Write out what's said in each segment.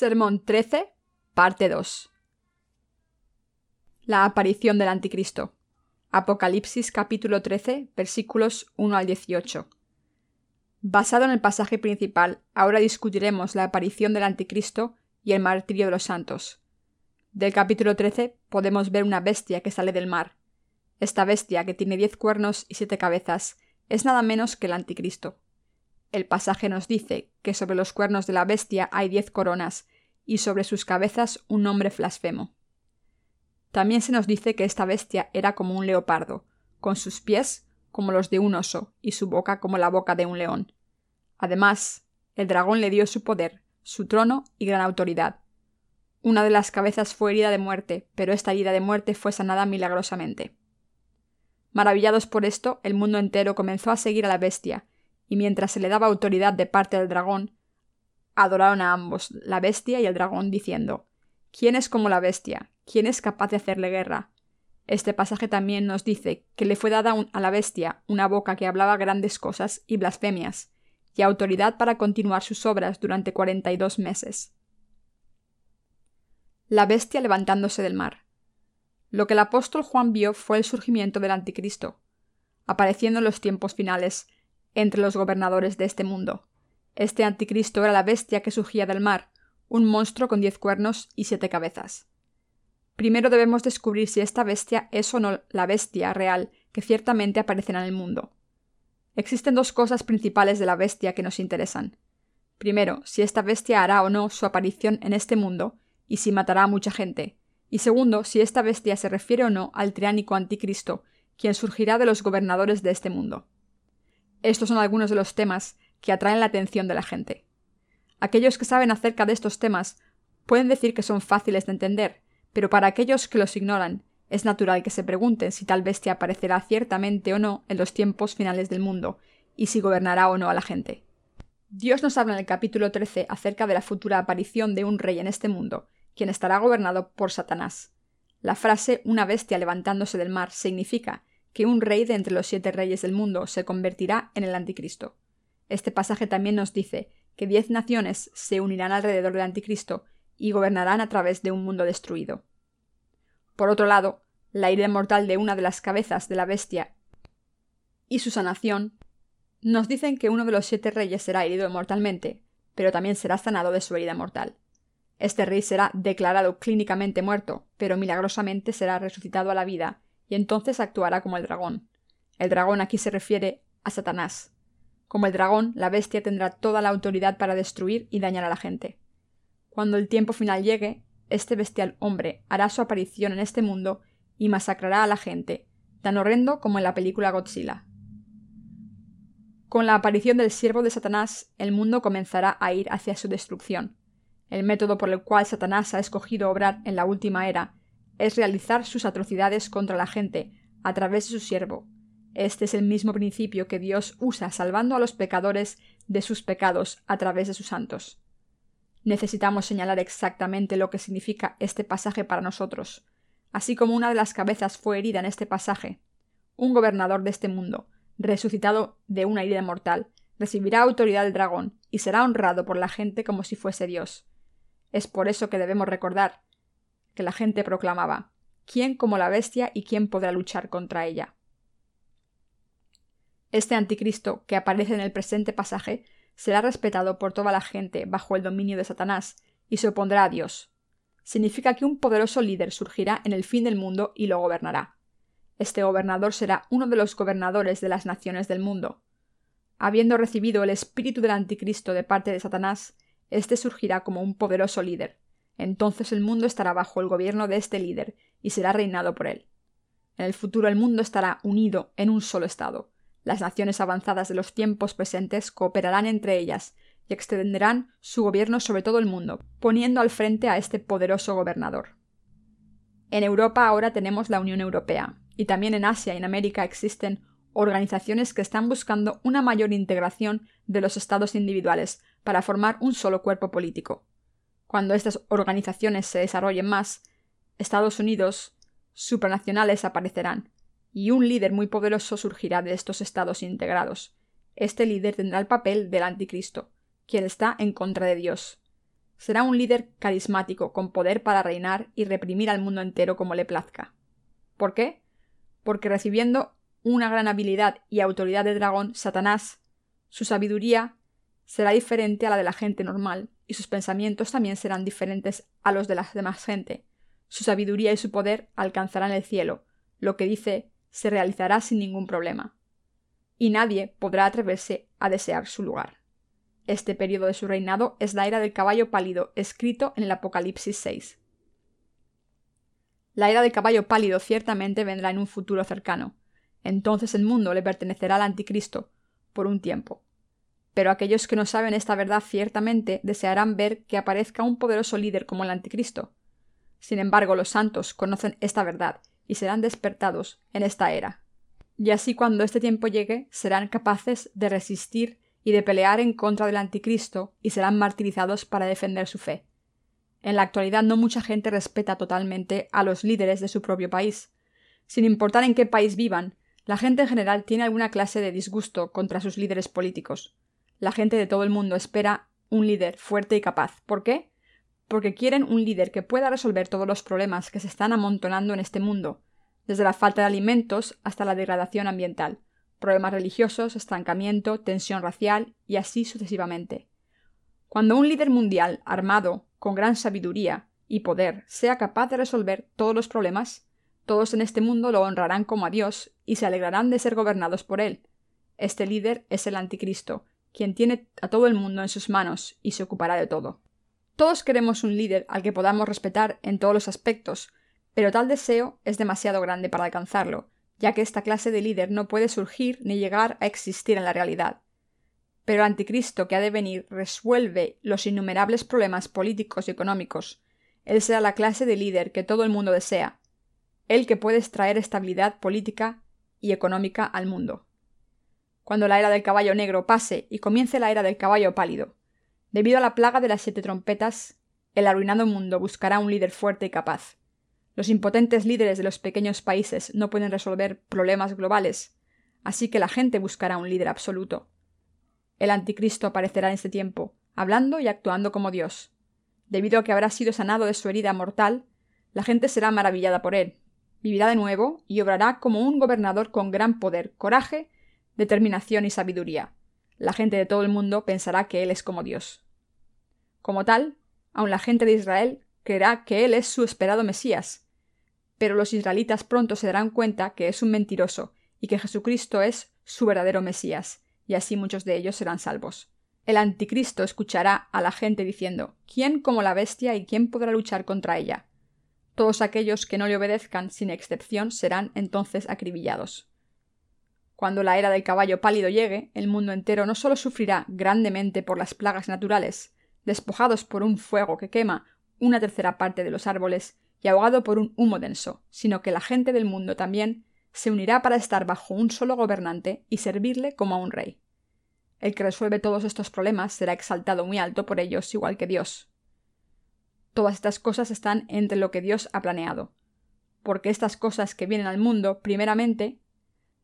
Sermón 13, parte 2. La aparición del Anticristo. Apocalipsis capítulo 13, versículos 1 al 18. Basado en el pasaje principal, ahora discutiremos la aparición del Anticristo y el martirio de los santos. Del capítulo 13 podemos ver una bestia que sale del mar. Esta bestia, que tiene diez cuernos y siete cabezas, es nada menos que el Anticristo. El pasaje nos dice que sobre los cuernos de la bestia hay diez coronas, y sobre sus cabezas un nombre blasfemo. También se nos dice que esta bestia era como un leopardo, con sus pies como los de un oso y su boca como la boca de un león. Además, el dragón le dio su poder, su trono y gran autoridad. Una de las cabezas fue herida de muerte, pero esta herida de muerte fue sanada milagrosamente. Maravillados por esto, el mundo entero comenzó a seguir a la bestia, y mientras se le daba autoridad de parte del dragón, adoraron a ambos, la bestia y el dragón, diciendo ¿Quién es como la bestia? ¿Quién es capaz de hacerle guerra? Este pasaje también nos dice que le fue dada a la bestia una boca que hablaba grandes cosas y blasfemias, y autoridad para continuar sus obras durante cuarenta y dos meses. La bestia levantándose del mar. Lo que el apóstol Juan vio fue el surgimiento del anticristo, apareciendo en los tiempos finales, entre los gobernadores de este mundo. Este anticristo era la bestia que surgía del mar, un monstruo con diez cuernos y siete cabezas. Primero debemos descubrir si esta bestia es o no la bestia real que ciertamente aparecerá en el mundo. Existen dos cosas principales de la bestia que nos interesan. Primero, si esta bestia hará o no su aparición en este mundo, y si matará a mucha gente. Y segundo, si esta bestia se refiere o no al triánico anticristo, quien surgirá de los gobernadores de este mundo. Estos son algunos de los temas que atraen la atención de la gente. Aquellos que saben acerca de estos temas pueden decir que son fáciles de entender, pero para aquellos que los ignoran, es natural que se pregunten si tal bestia aparecerá ciertamente o no en los tiempos finales del mundo, y si gobernará o no a la gente. Dios nos habla en el capítulo 13 acerca de la futura aparición de un rey en este mundo, quien estará gobernado por Satanás. La frase una bestia levantándose del mar significa que un rey de entre los siete reyes del mundo se convertirá en el anticristo. Este pasaje también nos dice que diez naciones se unirán alrededor del anticristo y gobernarán a través de un mundo destruido. Por otro lado, la ira mortal de una de las cabezas de la bestia y su sanación nos dicen que uno de los siete reyes será herido mortalmente, pero también será sanado de su herida mortal. Este rey será declarado clínicamente muerto, pero milagrosamente será resucitado a la vida, y entonces actuará como el dragón. El dragón aquí se refiere a Satanás. Como el dragón, la bestia tendrá toda la autoridad para destruir y dañar a la gente. Cuando el tiempo final llegue, este bestial hombre hará su aparición en este mundo y masacrará a la gente, tan horrendo como en la película Godzilla. Con la aparición del siervo de Satanás, el mundo comenzará a ir hacia su destrucción. El método por el cual Satanás ha escogido obrar en la última era es realizar sus atrocidades contra la gente a través de su siervo. Este es el mismo principio que Dios usa salvando a los pecadores de sus pecados a través de sus santos. Necesitamos señalar exactamente lo que significa este pasaje para nosotros. Así como una de las cabezas fue herida en este pasaje, un gobernador de este mundo, resucitado de una herida mortal, recibirá autoridad del dragón y será honrado por la gente como si fuese Dios. Es por eso que debemos recordar que la gente proclamaba ¿Quién como la bestia y quién podrá luchar contra ella? Este anticristo, que aparece en el presente pasaje, será respetado por toda la gente bajo el dominio de Satanás y se opondrá a Dios. Significa que un poderoso líder surgirá en el fin del mundo y lo gobernará. Este gobernador será uno de los gobernadores de las naciones del mundo. Habiendo recibido el espíritu del anticristo de parte de Satanás, éste surgirá como un poderoso líder. Entonces el mundo estará bajo el gobierno de este líder y será reinado por él. En el futuro el mundo estará unido en un solo estado. Las naciones avanzadas de los tiempos presentes cooperarán entre ellas y extenderán su gobierno sobre todo el mundo, poniendo al frente a este poderoso gobernador. En Europa ahora tenemos la Unión Europea, y también en Asia y en América existen organizaciones que están buscando una mayor integración de los estados individuales para formar un solo cuerpo político. Cuando estas organizaciones se desarrollen más, Estados Unidos supranacionales aparecerán, y un líder muy poderoso surgirá de estos estados integrados. Este líder tendrá el papel del anticristo, quien está en contra de Dios. será un líder carismático con poder para reinar y reprimir al mundo entero como le plazca. ¿Por qué? Porque recibiendo una gran habilidad y autoridad de dragón, Satanás, su sabiduría será diferente a la de la gente normal, y sus pensamientos también serán diferentes a los de la demás gente. Su sabiduría y su poder alcanzarán el cielo, lo que dice se realizará sin ningún problema. Y nadie podrá atreverse a desear su lugar. Este periodo de su reinado es la era del caballo pálido, escrito en el Apocalipsis 6. La era del caballo pálido ciertamente vendrá en un futuro cercano. Entonces el mundo le pertenecerá al anticristo por un tiempo. Pero aquellos que no saben esta verdad ciertamente desearán ver que aparezca un poderoso líder como el anticristo. Sin embargo, los santos conocen esta verdad y serán despertados en esta era. Y así cuando este tiempo llegue, serán capaces de resistir y de pelear en contra del anticristo y serán martirizados para defender su fe. En la actualidad no mucha gente respeta totalmente a los líderes de su propio país. Sin importar en qué país vivan, la gente en general tiene alguna clase de disgusto contra sus líderes políticos. La gente de todo el mundo espera un líder fuerte y capaz. ¿Por qué? Porque quieren un líder que pueda resolver todos los problemas que se están amontonando en este mundo, desde la falta de alimentos hasta la degradación ambiental problemas religiosos, estancamiento, tensión racial y así sucesivamente. Cuando un líder mundial, armado, con gran sabiduría y poder, sea capaz de resolver todos los problemas, todos en este mundo lo honrarán como a Dios y se alegrarán de ser gobernados por él. Este líder es el anticristo, quien tiene a todo el mundo en sus manos y se ocupará de todo. Todos queremos un líder al que podamos respetar en todos los aspectos, pero tal deseo es demasiado grande para alcanzarlo, ya que esta clase de líder no puede surgir ni llegar a existir en la realidad. Pero el anticristo que ha de venir resuelve los innumerables problemas políticos y económicos. Él será la clase de líder que todo el mundo desea, él que puede extraer estabilidad política y económica al mundo. Cuando la era del caballo negro pase y comience la era del caballo pálido, debido a la plaga de las siete trompetas, el arruinado mundo buscará un líder fuerte y capaz. Los impotentes líderes de los pequeños países no pueden resolver problemas globales, así que la gente buscará un líder absoluto. El anticristo aparecerá en ese tiempo, hablando y actuando como Dios. Debido a que habrá sido sanado de su herida mortal, la gente será maravillada por él, vivirá de nuevo y obrará como un gobernador con gran poder, coraje, determinación y sabiduría. La gente de todo el mundo pensará que él es como Dios. Como tal, aun la gente de Israel creerá que él es su esperado Mesías, pero los israelitas pronto se darán cuenta que es un mentiroso y que Jesucristo es su verdadero Mesías, y así muchos de ellos serán salvos. El anticristo escuchará a la gente diciendo ¿Quién como la bestia y quién podrá luchar contra ella? Todos aquellos que no le obedezcan, sin excepción, serán entonces acribillados. Cuando la era del caballo pálido llegue, el mundo entero no solo sufrirá grandemente por las plagas naturales, despojados por un fuego que quema una tercera parte de los árboles y ahogado por un humo denso, sino que la gente del mundo también se unirá para estar bajo un solo gobernante y servirle como a un rey. El que resuelve todos estos problemas será exaltado muy alto por ellos igual que Dios. Todas estas cosas están entre lo que Dios ha planeado, porque estas cosas que vienen al mundo, primeramente,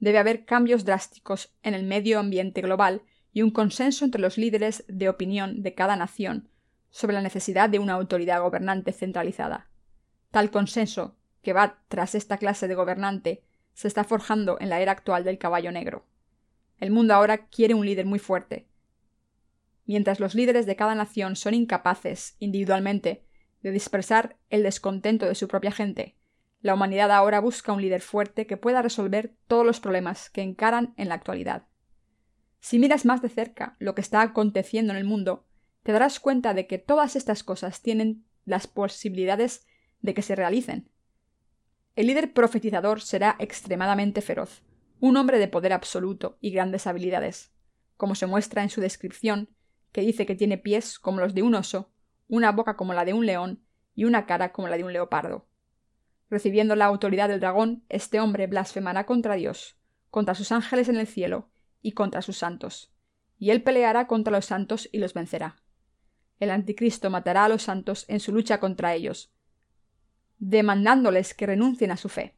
debe haber cambios drásticos en el medio ambiente global y un consenso entre los líderes de opinión de cada nación sobre la necesidad de una autoridad gobernante centralizada. Tal consenso que va tras esta clase de gobernante se está forjando en la era actual del caballo negro. El mundo ahora quiere un líder muy fuerte. Mientras los líderes de cada nación son incapaces, individualmente, de dispersar el descontento de su propia gente, la humanidad ahora busca un líder fuerte que pueda resolver todos los problemas que encaran en la actualidad. Si miras más de cerca lo que está aconteciendo en el mundo, te darás cuenta de que todas estas cosas tienen las posibilidades de que se realicen. El líder profetizador será extremadamente feroz, un hombre de poder absoluto y grandes habilidades, como se muestra en su descripción, que dice que tiene pies como los de un oso, una boca como la de un león y una cara como la de un leopardo. Recibiendo la autoridad del dragón, este hombre blasfemará contra Dios, contra sus ángeles en el cielo y contra sus santos, y él peleará contra los santos y los vencerá. El anticristo matará a los santos en su lucha contra ellos, demandándoles que renuncien a su fe.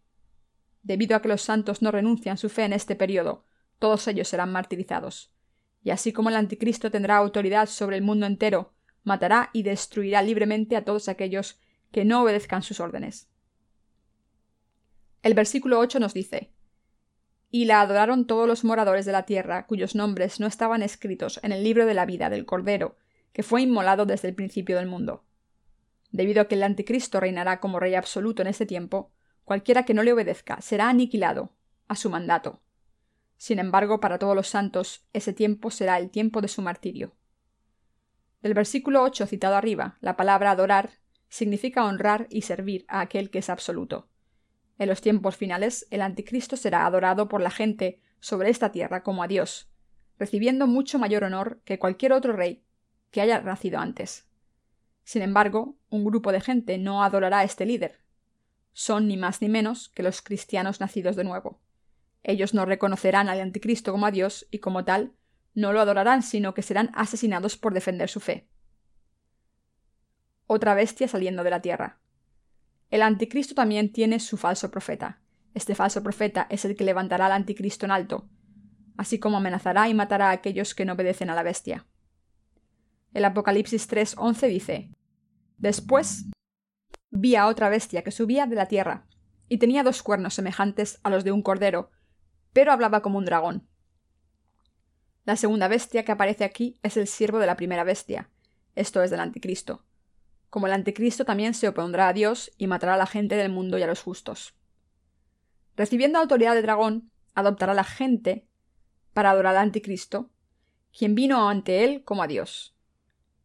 Debido a que los santos no renuncian su fe en este periodo, todos ellos serán martirizados. Y así como el anticristo tendrá autoridad sobre el mundo entero, matará y destruirá libremente a todos aquellos que no obedezcan sus órdenes. El versículo 8 nos dice, Y la adoraron todos los moradores de la tierra, cuyos nombres no estaban escritos en el libro de la vida del Cordero, que fue inmolado desde el principio del mundo. Debido a que el anticristo reinará como rey absoluto en este tiempo, cualquiera que no le obedezca será aniquilado a su mandato. Sin embargo, para todos los santos, ese tiempo será el tiempo de su martirio. Del versículo 8 citado arriba, la palabra adorar significa honrar y servir a aquel que es absoluto. En los tiempos finales, el anticristo será adorado por la gente sobre esta tierra como a Dios, recibiendo mucho mayor honor que cualquier otro rey que haya nacido antes. Sin embargo, un grupo de gente no adorará a este líder. Son ni más ni menos que los cristianos nacidos de nuevo. Ellos no reconocerán al anticristo como a Dios y como tal no lo adorarán, sino que serán asesinados por defender su fe. Otra bestia saliendo de la tierra. El anticristo también tiene su falso profeta. Este falso profeta es el que levantará al anticristo en alto, así como amenazará y matará a aquellos que no obedecen a la bestia. El Apocalipsis 3:11 dice, Después vi a otra bestia que subía de la tierra, y tenía dos cuernos semejantes a los de un cordero, pero hablaba como un dragón. La segunda bestia que aparece aquí es el siervo de la primera bestia, esto es del anticristo. Como el anticristo también se opondrá a Dios y matará a la gente del mundo y a los justos. Recibiendo autoridad de dragón, adoptará a la gente para adorar al anticristo, quien vino ante él como a Dios.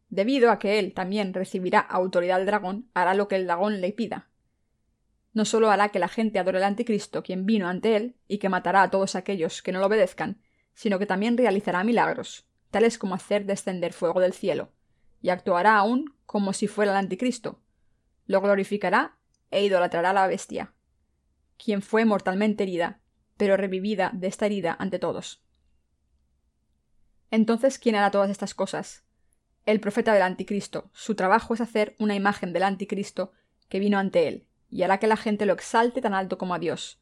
Debido a que él también recibirá autoridad del dragón, hará lo que el dragón le pida. No solo hará que la gente adore al anticristo, quien vino ante él, y que matará a todos aquellos que no lo obedezcan, sino que también realizará milagros, tales como hacer descender fuego del cielo, y actuará aún como si fuera el anticristo. Lo glorificará e idolatrará a la bestia, quien fue mortalmente herida, pero revivida de esta herida ante todos. Entonces, ¿quién hará todas estas cosas? El profeta del anticristo. Su trabajo es hacer una imagen del anticristo que vino ante él, y hará que la gente lo exalte tan alto como a Dios,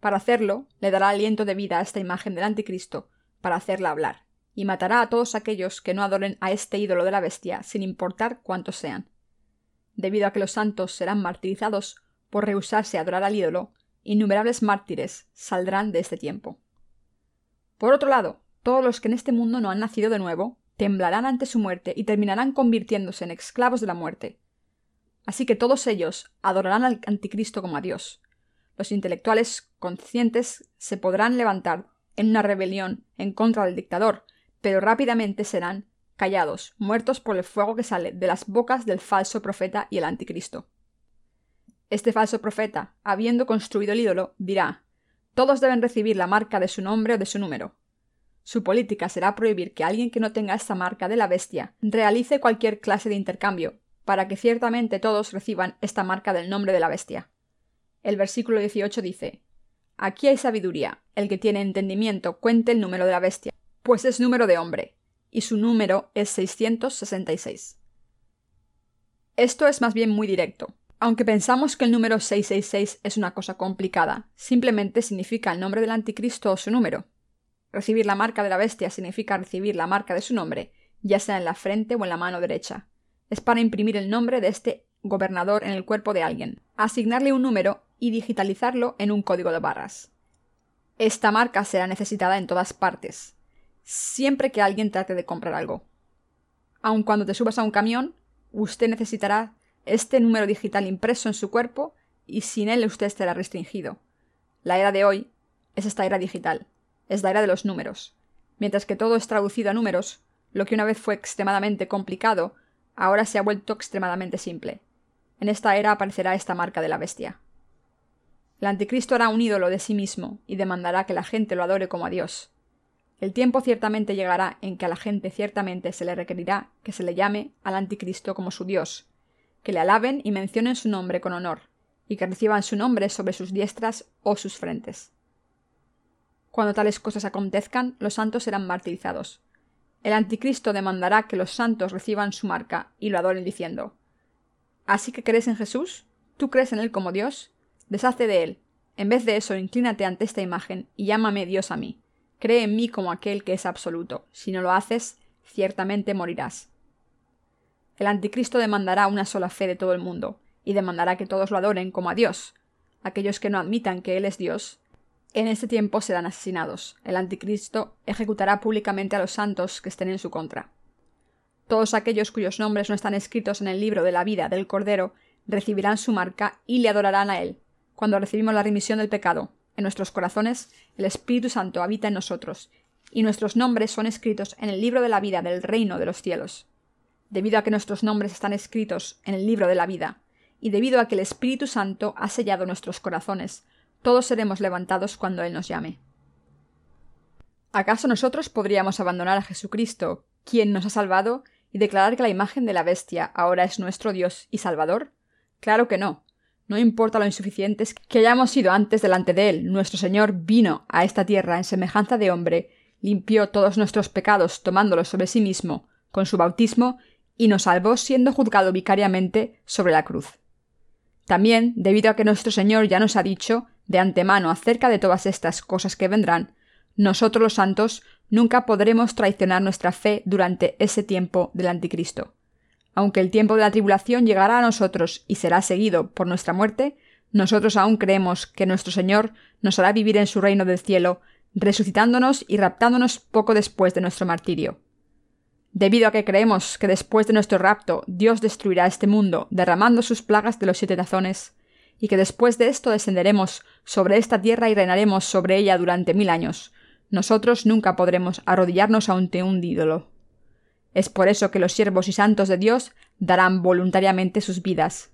para hacerlo, le dará aliento de vida a esta imagen del anticristo, para hacerla hablar, y matará a todos aquellos que no adoren a este ídolo de la bestia, sin importar cuántos sean. Debido a que los santos serán martirizados por rehusarse a adorar al ídolo, innumerables mártires saldrán de este tiempo. Por otro lado, todos los que en este mundo no han nacido de nuevo temblarán ante su muerte y terminarán convirtiéndose en esclavos de la muerte. Así que todos ellos adorarán al anticristo como a Dios, los intelectuales conscientes se podrán levantar en una rebelión en contra del dictador, pero rápidamente serán callados, muertos por el fuego que sale de las bocas del falso profeta y el anticristo. Este falso profeta, habiendo construido el ídolo, dirá Todos deben recibir la marca de su nombre o de su número. Su política será prohibir que alguien que no tenga esta marca de la bestia realice cualquier clase de intercambio, para que ciertamente todos reciban esta marca del nombre de la bestia. El versículo 18 dice, Aquí hay sabiduría, el que tiene entendimiento cuente el número de la bestia, pues es número de hombre, y su número es 666. Esto es más bien muy directo. Aunque pensamos que el número 666 es una cosa complicada, simplemente significa el nombre del anticristo o su número. Recibir la marca de la bestia significa recibir la marca de su nombre, ya sea en la frente o en la mano derecha. Es para imprimir el nombre de este gobernador en el cuerpo de alguien, asignarle un número y digitalizarlo en un código de barras. Esta marca será necesitada en todas partes, siempre que alguien trate de comprar algo. Aun cuando te subas a un camión, usted necesitará este número digital impreso en su cuerpo y sin él usted estará restringido. La era de hoy es esta era digital, es la era de los números. Mientras que todo es traducido a números, lo que una vez fue extremadamente complicado, ahora se ha vuelto extremadamente simple. En esta era aparecerá esta marca de la bestia. El anticristo hará un ídolo de sí mismo y demandará que la gente lo adore como a Dios. El tiempo ciertamente llegará en que a la gente ciertamente se le requerirá que se le llame al anticristo como su Dios, que le alaben y mencionen su nombre con honor, y que reciban su nombre sobre sus diestras o sus frentes. Cuando tales cosas acontezcan, los santos serán martirizados. El anticristo demandará que los santos reciban su marca y lo adoren diciendo ¿Así que crees en Jesús? ¿Tú crees en Él como Dios? Deshace de Él. En vez de eso, inclínate ante esta imagen y llámame Dios a mí. Cree en mí como aquel que es absoluto. Si no lo haces, ciertamente morirás. El anticristo demandará una sola fe de todo el mundo, y demandará que todos lo adoren como a Dios. Aquellos que no admitan que Él es Dios, en este tiempo serán asesinados. El anticristo ejecutará públicamente a los santos que estén en su contra. Todos aquellos cuyos nombres no están escritos en el libro de la vida del Cordero recibirán su marca y le adorarán a Él. Cuando recibimos la remisión del pecado en nuestros corazones, el Espíritu Santo habita en nosotros, y nuestros nombres son escritos en el libro de la vida del reino de los cielos debido a que nuestros nombres están escritos en el libro de la vida, y debido a que el Espíritu Santo ha sellado nuestros corazones, todos seremos levantados cuando Él nos llame. ¿Acaso nosotros podríamos abandonar a Jesucristo, quien nos ha salvado, y declarar que la imagen de la bestia ahora es nuestro Dios y Salvador? Claro que no. No importa lo insuficientes que hayamos sido antes delante de Él, nuestro Señor vino a esta tierra en semejanza de hombre, limpió todos nuestros pecados tomándolos sobre sí mismo, con su bautismo, y nos salvó siendo juzgado vicariamente sobre la cruz. También, debido a que nuestro Señor ya nos ha dicho de antemano acerca de todas estas cosas que vendrán, nosotros los santos nunca podremos traicionar nuestra fe durante ese tiempo del anticristo. Aunque el tiempo de la tribulación llegará a nosotros y será seguido por nuestra muerte, nosotros aún creemos que nuestro Señor nos hará vivir en su reino del cielo, resucitándonos y raptándonos poco después de nuestro martirio. Debido a que creemos que después de nuestro rapto Dios destruirá este mundo derramando sus plagas de los siete tazones, y que después de esto descenderemos sobre esta tierra y reinaremos sobre ella durante mil años, nosotros nunca podremos arrodillarnos ante un ídolo. Es por eso que los siervos y santos de Dios darán voluntariamente sus vidas.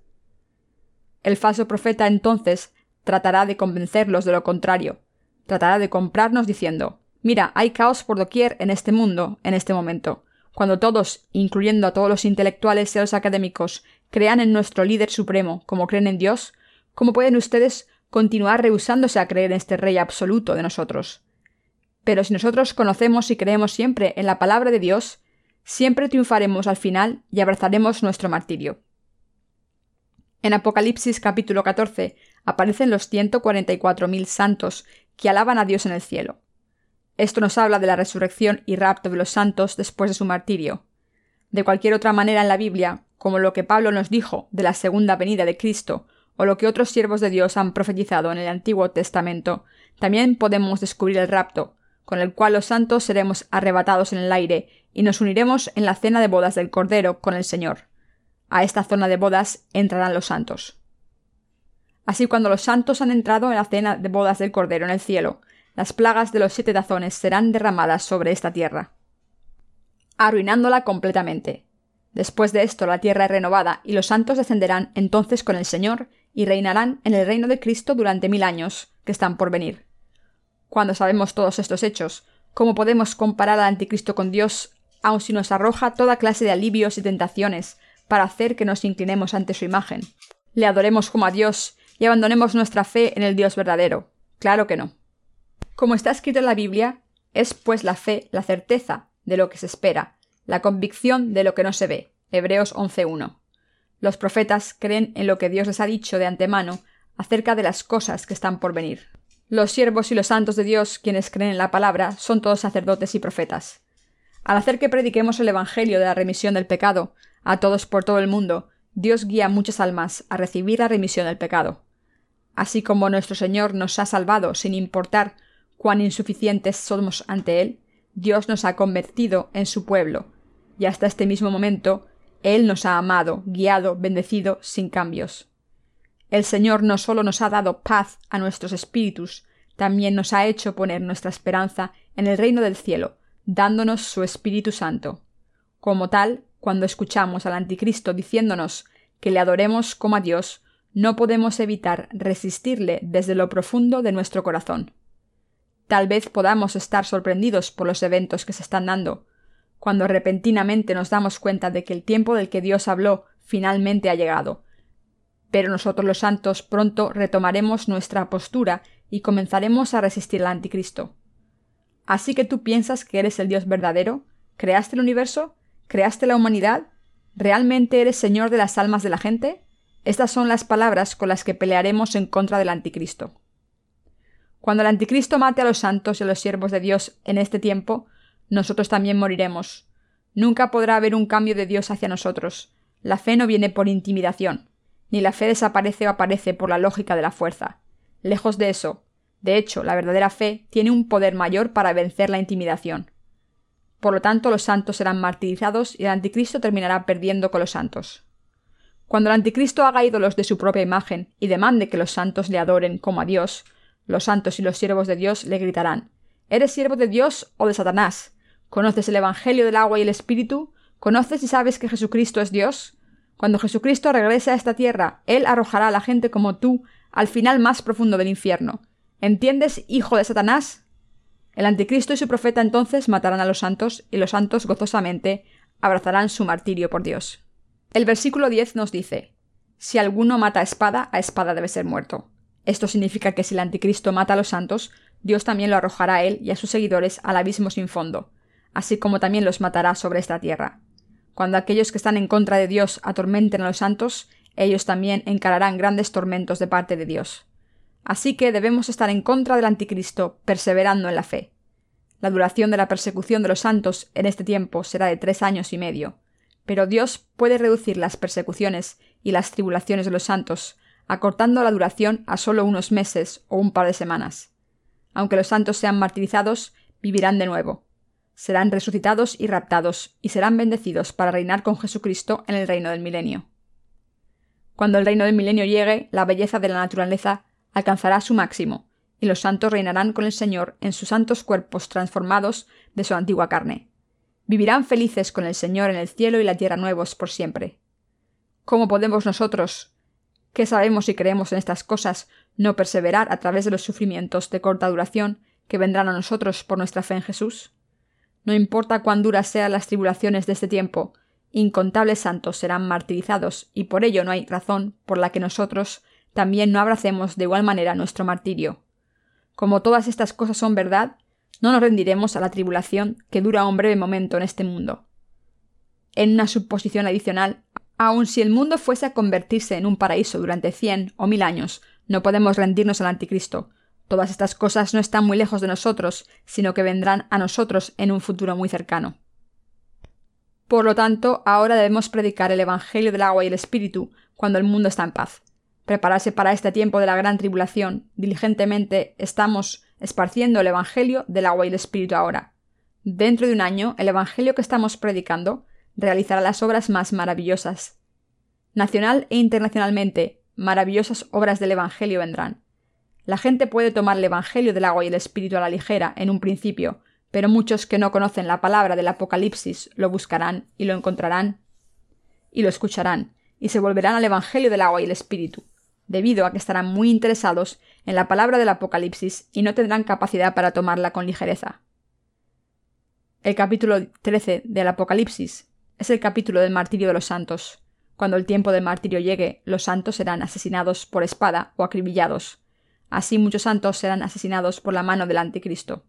El falso profeta entonces tratará de convencerlos de lo contrario, tratará de comprarnos diciendo Mira, hay caos por doquier en este mundo, en este momento. Cuando todos, incluyendo a todos los intelectuales y a los académicos, crean en nuestro líder supremo como creen en Dios, ¿cómo pueden ustedes continuar rehusándose a creer en este Rey absoluto de nosotros? Pero si nosotros conocemos y creemos siempre en la palabra de Dios, siempre triunfaremos al final y abrazaremos nuestro martirio. En Apocalipsis capítulo 14 aparecen los 144.000 santos que alaban a Dios en el cielo. Esto nos habla de la resurrección y rapto de los santos después de su martirio. De cualquier otra manera en la Biblia, como lo que Pablo nos dijo de la segunda venida de Cristo, o lo que otros siervos de Dios han profetizado en el Antiguo Testamento, también podemos descubrir el rapto, con el cual los santos seremos arrebatados en el aire y nos uniremos en la cena de bodas del Cordero con el Señor. A esta zona de bodas entrarán los santos. Así cuando los santos han entrado en la cena de bodas del Cordero en el cielo, las plagas de los siete tazones serán derramadas sobre esta tierra, arruinándola completamente. Después de esto la tierra es renovada y los santos descenderán entonces con el Señor y reinarán en el reino de Cristo durante mil años que están por venir. Cuando sabemos todos estos hechos, ¿cómo podemos comparar al anticristo con Dios, aun si nos arroja toda clase de alivios y tentaciones para hacer que nos inclinemos ante su imagen? Le adoremos como a Dios y abandonemos nuestra fe en el Dios verdadero. Claro que no. Como está escrito en la Biblia, es pues la fe la certeza de lo que se espera, la convicción de lo que no se ve. Hebreos 11.1. Los profetas creen en lo que Dios les ha dicho de antemano acerca de las cosas que están por venir. Los siervos y los santos de Dios, quienes creen en la palabra, son todos sacerdotes y profetas. Al hacer que prediquemos el Evangelio de la remisión del pecado a todos por todo el mundo, Dios guía muchas almas a recibir la remisión del pecado. Así como nuestro Señor nos ha salvado sin importar cuán insuficientes somos ante Él, Dios nos ha convertido en su pueblo, y hasta este mismo momento Él nos ha amado, guiado, bendecido, sin cambios. El Señor no solo nos ha dado paz a nuestros espíritus, también nos ha hecho poner nuestra esperanza en el reino del cielo, dándonos su Espíritu Santo. Como tal, cuando escuchamos al Anticristo diciéndonos que le adoremos como a Dios, no podemos evitar resistirle desde lo profundo de nuestro corazón. Tal vez podamos estar sorprendidos por los eventos que se están dando, cuando repentinamente nos damos cuenta de que el tiempo del que Dios habló finalmente ha llegado. Pero nosotros los santos pronto retomaremos nuestra postura y comenzaremos a resistir al anticristo. Así que tú piensas que eres el Dios verdadero, creaste el universo, creaste la humanidad, realmente eres Señor de las almas de la gente. Estas son las palabras con las que pelearemos en contra del anticristo. Cuando el anticristo mate a los santos y a los siervos de Dios en este tiempo, nosotros también moriremos. Nunca podrá haber un cambio de Dios hacia nosotros, La fe no viene por intimidación, ni la fe desaparece o aparece por la lógica de la fuerza. Lejos de eso. De hecho, la verdadera fe tiene un poder mayor para vencer la intimidación. Por lo tanto, los santos serán martirizados y el anticristo terminará perdiendo con los santos. Cuando el anticristo haga ídolos de su propia imagen y demande que los santos le adoren como a Dios, los santos y los siervos de Dios le gritarán ¿Eres siervo de Dios o de Satanás? ¿Conoces el Evangelio del agua y el Espíritu? ¿Conoces y sabes que Jesucristo es Dios? Cuando Jesucristo regrese a esta tierra, Él arrojará a la gente como tú al final más profundo del infierno. ¿Entiendes, hijo de Satanás? El anticristo y su profeta entonces matarán a los santos, y los santos gozosamente abrazarán su martirio por Dios. El versículo 10 nos dice, Si alguno mata a espada, a espada debe ser muerto. Esto significa que si el anticristo mata a los santos, Dios también lo arrojará a él y a sus seguidores al abismo sin fondo, así como también los matará sobre esta tierra. Cuando aquellos que están en contra de Dios atormenten a los santos, ellos también encararán grandes tormentos de parte de Dios. Así que debemos estar en contra del anticristo, perseverando en la fe. La duración de la persecución de los santos en este tiempo será de tres años y medio, pero Dios puede reducir las persecuciones y las tribulaciones de los santos, acortando la duración a solo unos meses o un par de semanas. Aunque los santos sean martirizados, vivirán de nuevo. Serán resucitados y raptados, y serán bendecidos para reinar con Jesucristo en el reino del milenio. Cuando el reino del milenio llegue, la belleza de la naturaleza alcanzará su máximo, y los santos reinarán con el Señor en sus santos cuerpos transformados de su antigua carne. Vivirán felices con el Señor en el cielo y la tierra nuevos por siempre. ¿Cómo podemos nosotros, que sabemos y creemos en estas cosas, no perseverar a través de los sufrimientos de corta duración que vendrán a nosotros por nuestra fe en Jesús? No importa cuán duras sean las tribulaciones de este tiempo, incontables santos serán martirizados, y por ello no hay razón por la que nosotros también no abracemos de igual manera nuestro martirio. Como todas estas cosas son verdad, no nos rendiremos a la tribulación que dura un breve momento en este mundo. En una suposición adicional, aun si el mundo fuese a convertirse en un paraíso durante cien o mil años, no podemos rendirnos al anticristo. Todas estas cosas no están muy lejos de nosotros, sino que vendrán a nosotros en un futuro muy cercano. Por lo tanto, ahora debemos predicar el Evangelio del agua y el Espíritu cuando el mundo está en paz. Prepararse para este tiempo de la gran tribulación. Diligentemente estamos esparciendo el Evangelio del agua y el Espíritu ahora. Dentro de un año, el Evangelio que estamos predicando realizará las obras más maravillosas. Nacional e internacionalmente, maravillosas obras del Evangelio vendrán. La gente puede tomar el Evangelio del agua y el Espíritu a la ligera en un principio, pero muchos que no conocen la palabra del Apocalipsis lo buscarán y lo encontrarán y lo escucharán, y se volverán al Evangelio del agua y el Espíritu, debido a que estarán muy interesados en la palabra del Apocalipsis y no tendrán capacidad para tomarla con ligereza. El capítulo 13 del Apocalipsis es el capítulo del martirio de los santos. Cuando el tiempo del martirio llegue, los santos serán asesinados por espada o acribillados. Así muchos santos serán asesinados por la mano del anticristo.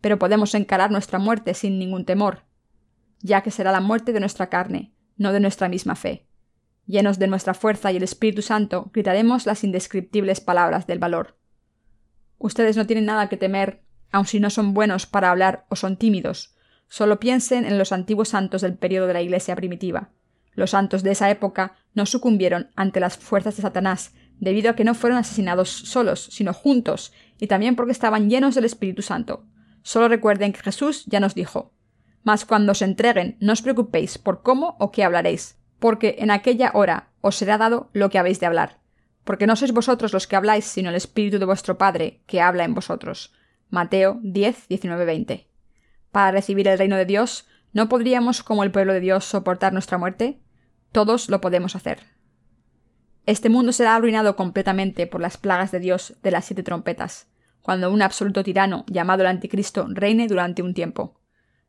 Pero podemos encarar nuestra muerte sin ningún temor, ya que será la muerte de nuestra carne, no de nuestra misma fe. Llenos de nuestra fuerza y el Espíritu Santo, gritaremos las indescriptibles palabras del valor. Ustedes no tienen nada que temer, aun si no son buenos para hablar o son tímidos. Solo piensen en los antiguos santos del periodo de la Iglesia primitiva. Los santos de esa época no sucumbieron ante las fuerzas de Satanás, debido a que no fueron asesinados solos, sino juntos, y también porque estaban llenos del Espíritu Santo. Solo recuerden que Jesús ya nos dijo Mas cuando os entreguen, no os preocupéis por cómo o qué hablaréis, porque en aquella hora os será dado lo que habéis de hablar. Porque no sois vosotros los que habláis, sino el Espíritu de vuestro Padre, que habla en vosotros. Mateo 10, 19, 20. Para recibir el reino de Dios, ¿no podríamos, como el pueblo de Dios, soportar nuestra muerte? Todos lo podemos hacer. Este mundo será arruinado completamente por las plagas de Dios de las siete trompetas, cuando un absoluto tirano llamado el Anticristo reine durante un tiempo.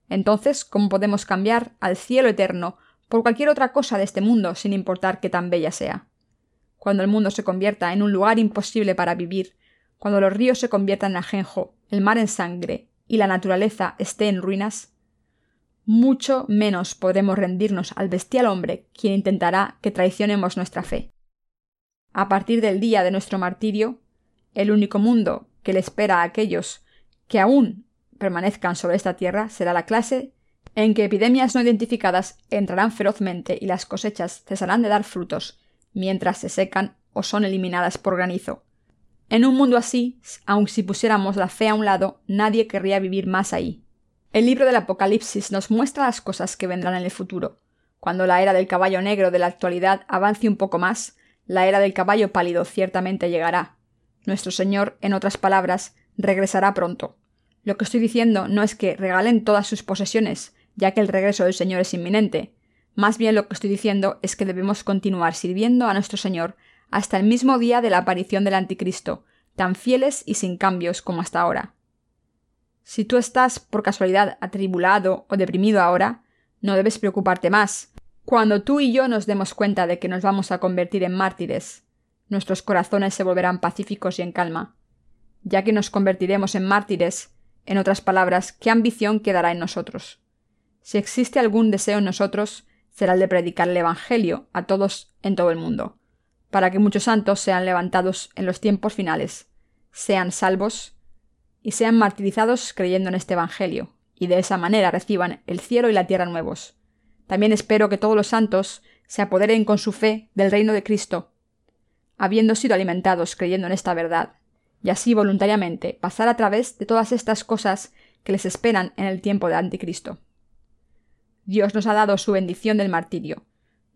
Entonces, ¿cómo podemos cambiar al cielo eterno por cualquier otra cosa de este mundo, sin importar qué tan bella sea. Cuando el mundo se convierta en un lugar imposible para vivir, cuando los ríos se conviertan en ajenjo, el mar en sangre y la naturaleza esté en ruinas, mucho menos podremos rendirnos al bestial hombre quien intentará que traicionemos nuestra fe. A partir del día de nuestro martirio, el único mundo que le espera a aquellos que aún permanezcan sobre esta tierra será la clase en que epidemias no identificadas entrarán ferozmente y las cosechas cesarán de dar frutos, mientras se secan o son eliminadas por granizo. En un mundo así, aun si pusiéramos la fe a un lado, nadie querría vivir más ahí. El libro del Apocalipsis nos muestra las cosas que vendrán en el futuro. Cuando la era del caballo negro de la actualidad avance un poco más, la era del caballo pálido ciertamente llegará. Nuestro Señor, en otras palabras, regresará pronto. Lo que estoy diciendo no es que regalen todas sus posesiones, ya que el regreso del Señor es inminente. Más bien lo que estoy diciendo es que debemos continuar sirviendo a nuestro Señor hasta el mismo día de la aparición del Anticristo, tan fieles y sin cambios como hasta ahora. Si tú estás por casualidad atribulado o deprimido ahora, no debes preocuparte más. Cuando tú y yo nos demos cuenta de que nos vamos a convertir en mártires, nuestros corazones se volverán pacíficos y en calma. Ya que nos convertiremos en mártires, en otras palabras, ¿qué ambición quedará en nosotros? Si existe algún deseo en nosotros, será el de predicar el Evangelio a todos en todo el mundo para que muchos santos sean levantados en los tiempos finales, sean salvos y sean martirizados creyendo en este Evangelio, y de esa manera reciban el cielo y la tierra nuevos. También espero que todos los santos se apoderen con su fe del reino de Cristo, habiendo sido alimentados creyendo en esta verdad, y así voluntariamente pasar a través de todas estas cosas que les esperan en el tiempo del Anticristo. Dios nos ha dado su bendición del martirio,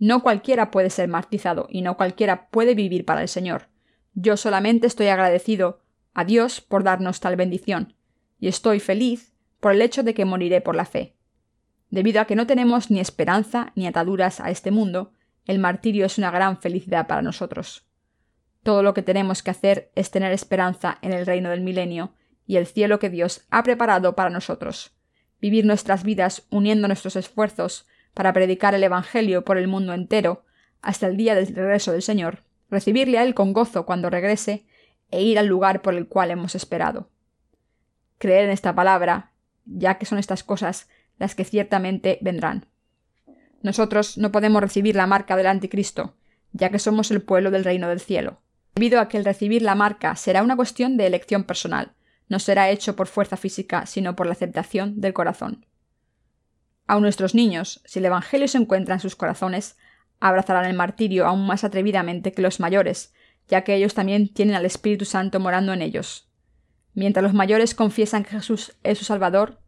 no cualquiera puede ser martirizado y no cualquiera puede vivir para el Señor. Yo solamente estoy agradecido a Dios por darnos tal bendición, y estoy feliz por el hecho de que moriré por la fe. Debido a que no tenemos ni esperanza ni ataduras a este mundo, el martirio es una gran felicidad para nosotros. Todo lo que tenemos que hacer es tener esperanza en el reino del milenio y el cielo que Dios ha preparado para nosotros. Vivir nuestras vidas uniendo nuestros esfuerzos para predicar el Evangelio por el mundo entero, hasta el día del regreso del Señor, recibirle a Él con gozo cuando regrese, e ir al lugar por el cual hemos esperado. Creer en esta palabra, ya que son estas cosas las que ciertamente vendrán. Nosotros no podemos recibir la marca del Anticristo, ya que somos el pueblo del reino del cielo. Debido a que el recibir la marca será una cuestión de elección personal, no será hecho por fuerza física, sino por la aceptación del corazón. A nuestros niños, si el Evangelio se encuentra en sus corazones, abrazarán el martirio aún más atrevidamente que los mayores, ya que ellos también tienen al Espíritu Santo morando en ellos. Mientras los mayores confiesan que Jesús es su Salvador,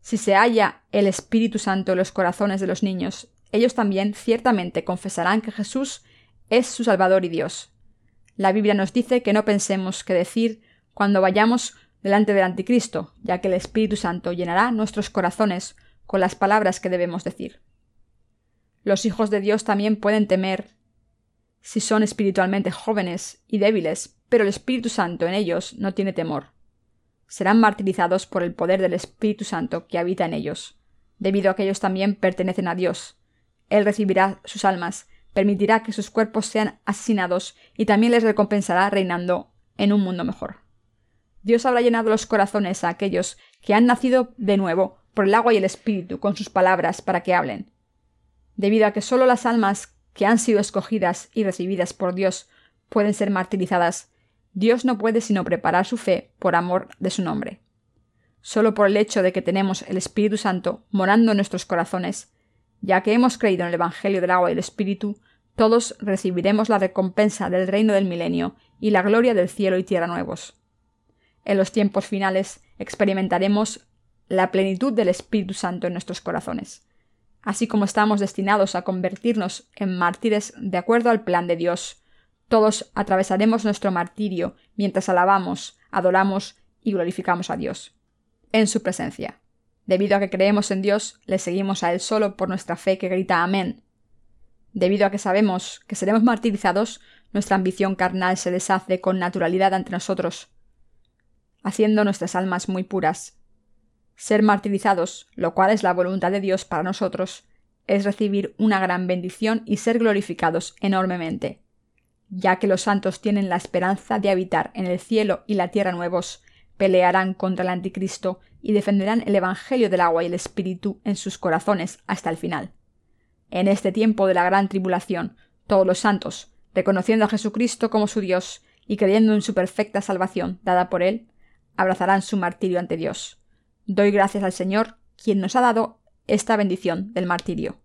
si se halla el Espíritu Santo en los corazones de los niños, ellos también ciertamente confesarán que Jesús es su Salvador y Dios. La Biblia nos dice que no pensemos qué decir cuando vayamos delante del Anticristo, ya que el Espíritu Santo llenará nuestros corazones con las palabras que debemos decir. Los hijos de Dios también pueden temer si son espiritualmente jóvenes y débiles, pero el Espíritu Santo en ellos no tiene temor. Serán martirizados por el poder del Espíritu Santo que habita en ellos, debido a que ellos también pertenecen a Dios. Él recibirá sus almas, permitirá que sus cuerpos sean asesinados y también les recompensará reinando en un mundo mejor. Dios habrá llenado los corazones a aquellos que han nacido de nuevo por el agua y el espíritu con sus palabras para que hablen. Debido a que sólo las almas que han sido escogidas y recibidas por Dios pueden ser martirizadas, Dios no puede sino preparar su fe por amor de su nombre. Solo por el hecho de que tenemos el Espíritu Santo morando en nuestros corazones, ya que hemos creído en el Evangelio del agua y el Espíritu, todos recibiremos la recompensa del reino del milenio y la gloria del cielo y tierra nuevos. En los tiempos finales experimentaremos la plenitud del Espíritu Santo en nuestros corazones. Así como estamos destinados a convertirnos en mártires de acuerdo al plan de Dios, todos atravesaremos nuestro martirio mientras alabamos, adoramos y glorificamos a Dios. En su presencia. Debido a que creemos en Dios, le seguimos a Él solo por nuestra fe que grita Amén. Debido a que sabemos que seremos martirizados, nuestra ambición carnal se deshace con naturalidad ante nosotros, haciendo nuestras almas muy puras ser martirizados, lo cual es la voluntad de Dios para nosotros, es recibir una gran bendición y ser glorificados enormemente. Ya que los santos tienen la esperanza de habitar en el cielo y la tierra nuevos, pelearán contra el anticristo y defenderán el Evangelio del agua y el Espíritu en sus corazones hasta el final. En este tiempo de la gran tribulación, todos los santos, reconociendo a Jesucristo como su Dios y creyendo en su perfecta salvación dada por Él, abrazarán su martirio ante Dios. Doy gracias al Señor, quien nos ha dado esta bendición del martirio.